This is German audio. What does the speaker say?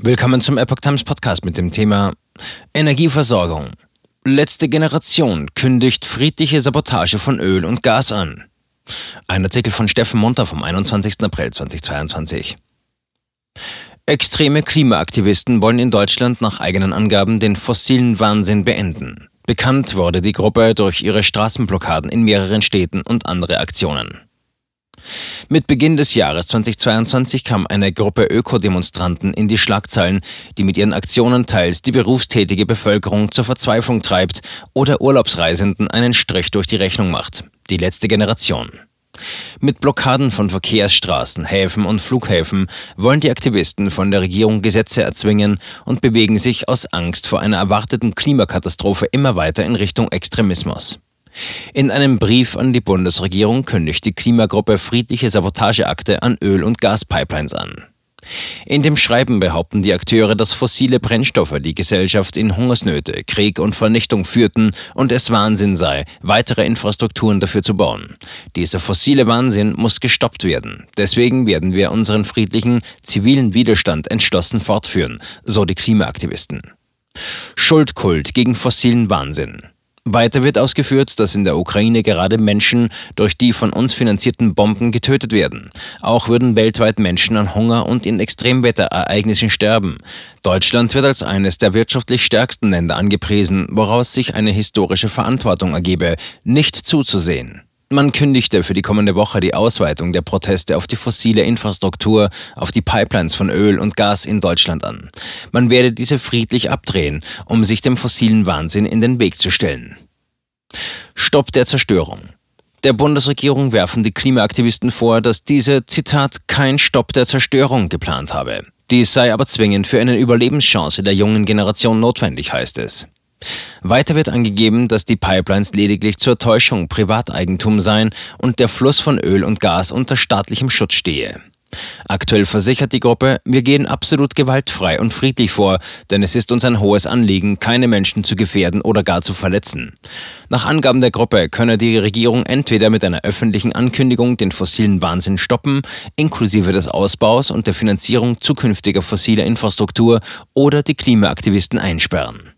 Willkommen zum Epoch Times Podcast mit dem Thema Energieversorgung. Letzte Generation kündigt friedliche Sabotage von Öl und Gas an. Ein Artikel von Steffen Munter vom 21. April 2022. Extreme Klimaaktivisten wollen in Deutschland nach eigenen Angaben den fossilen Wahnsinn beenden. Bekannt wurde die Gruppe durch ihre Straßenblockaden in mehreren Städten und andere Aktionen. Mit Beginn des Jahres 2022 kam eine Gruppe Ökodemonstranten in die Schlagzeilen, die mit ihren Aktionen teils die berufstätige Bevölkerung zur Verzweiflung treibt oder Urlaubsreisenden einen Strich durch die Rechnung macht. Die letzte Generation. Mit Blockaden von Verkehrsstraßen, Häfen und Flughäfen wollen die Aktivisten von der Regierung Gesetze erzwingen und bewegen sich aus Angst vor einer erwarteten Klimakatastrophe immer weiter in Richtung Extremismus. In einem Brief an die Bundesregierung kündigt die Klimagruppe friedliche Sabotageakte an Öl- und Gaspipelines an. In dem Schreiben behaupten die Akteure, dass fossile Brennstoffe die Gesellschaft in Hungersnöte, Krieg und Vernichtung führten und es Wahnsinn sei, weitere Infrastrukturen dafür zu bauen. Dieser fossile Wahnsinn muss gestoppt werden. Deswegen werden wir unseren friedlichen, zivilen Widerstand entschlossen fortführen, so die Klimaaktivisten. Schuldkult gegen fossilen Wahnsinn. Weiter wird ausgeführt, dass in der Ukraine gerade Menschen durch die von uns finanzierten Bomben getötet werden. Auch würden weltweit Menschen an Hunger und in Extremwetterereignissen sterben. Deutschland wird als eines der wirtschaftlich stärksten Länder angepriesen, woraus sich eine historische Verantwortung ergebe, nicht zuzusehen. Man kündigte für die kommende Woche die Ausweitung der Proteste auf die fossile Infrastruktur, auf die Pipelines von Öl und Gas in Deutschland an. Man werde diese friedlich abdrehen, um sich dem fossilen Wahnsinn in den Weg zu stellen. Stopp der Zerstörung. Der Bundesregierung werfen die Klimaaktivisten vor, dass diese, Zitat, kein Stopp der Zerstörung geplant habe. Dies sei aber zwingend für eine Überlebenschance der jungen Generation notwendig, heißt es. Weiter wird angegeben, dass die Pipelines lediglich zur Täuschung Privateigentum seien und der Fluss von Öl und Gas unter staatlichem Schutz stehe. Aktuell versichert die Gruppe, wir gehen absolut gewaltfrei und friedlich vor, denn es ist uns ein hohes Anliegen, keine Menschen zu gefährden oder gar zu verletzen. Nach Angaben der Gruppe könne die Regierung entweder mit einer öffentlichen Ankündigung den fossilen Wahnsinn stoppen, inklusive des Ausbaus und der Finanzierung zukünftiger fossiler Infrastruktur, oder die Klimaaktivisten einsperren.